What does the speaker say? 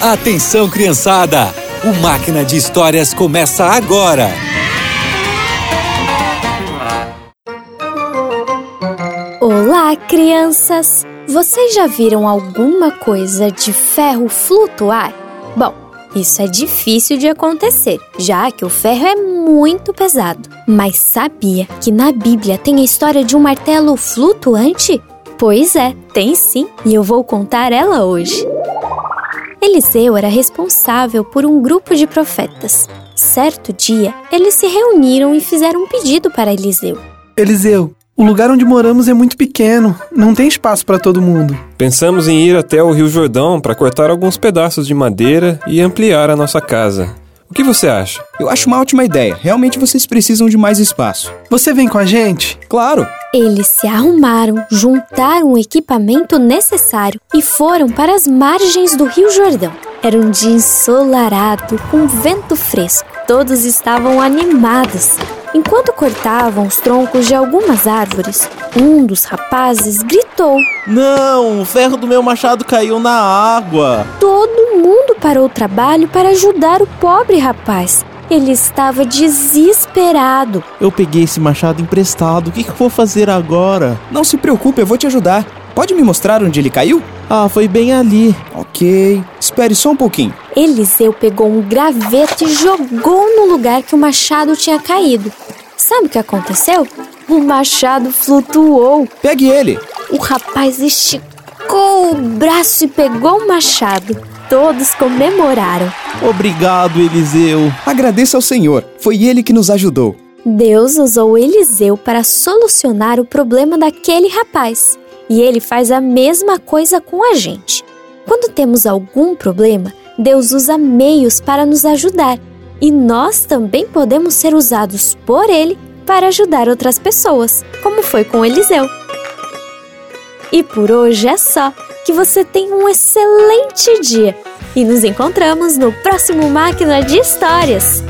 Atenção, criançada! O Máquina de Histórias começa agora! Olá, crianças! Vocês já viram alguma coisa de ferro flutuar? Bom, isso é difícil de acontecer, já que o ferro é muito pesado. Mas sabia que na Bíblia tem a história de um martelo flutuante? Pois é, tem sim, e eu vou contar ela hoje. Eliseu era responsável por um grupo de profetas. Certo dia, eles se reuniram e fizeram um pedido para Eliseu. Eliseu, o lugar onde moramos é muito pequeno, não tem espaço para todo mundo. Pensamos em ir até o Rio Jordão para cortar alguns pedaços de madeira e ampliar a nossa casa. O que você acha? Eu acho uma ótima ideia. Realmente vocês precisam de mais espaço. Você vem com a gente? Claro! Eles se arrumaram, juntaram o equipamento necessário e foram para as margens do Rio Jordão. Era um dia ensolarado, com vento fresco. Todos estavam animados. Enquanto cortavam os troncos de algumas árvores, um dos rapazes gritou: Não, o ferro do meu machado caiu na água! Todo mundo parou o trabalho para ajudar o pobre rapaz. Ele estava desesperado. Eu peguei esse machado emprestado, o que, que eu vou fazer agora? Não se preocupe, eu vou te ajudar. Pode me mostrar onde ele caiu? Ah, foi bem ali. Ok, espere só um pouquinho. Eliseu pegou um graveto e jogou no lugar que o machado tinha caído. Sabe o que aconteceu? O machado flutuou. Pegue ele. O rapaz esticou o braço e pegou o machado. Todos comemoraram. Obrigado, Eliseu. Agradeça ao Senhor, foi ele que nos ajudou. Deus usou Eliseu para solucionar o problema daquele rapaz. E ele faz a mesma coisa com a gente. Quando temos algum problema, Deus usa meios para nos ajudar. E nós também podemos ser usados por Ele para ajudar outras pessoas, como foi com Eliseu. E por hoje é só. Que você tenha um excelente dia e nos encontramos no próximo Máquina de Histórias.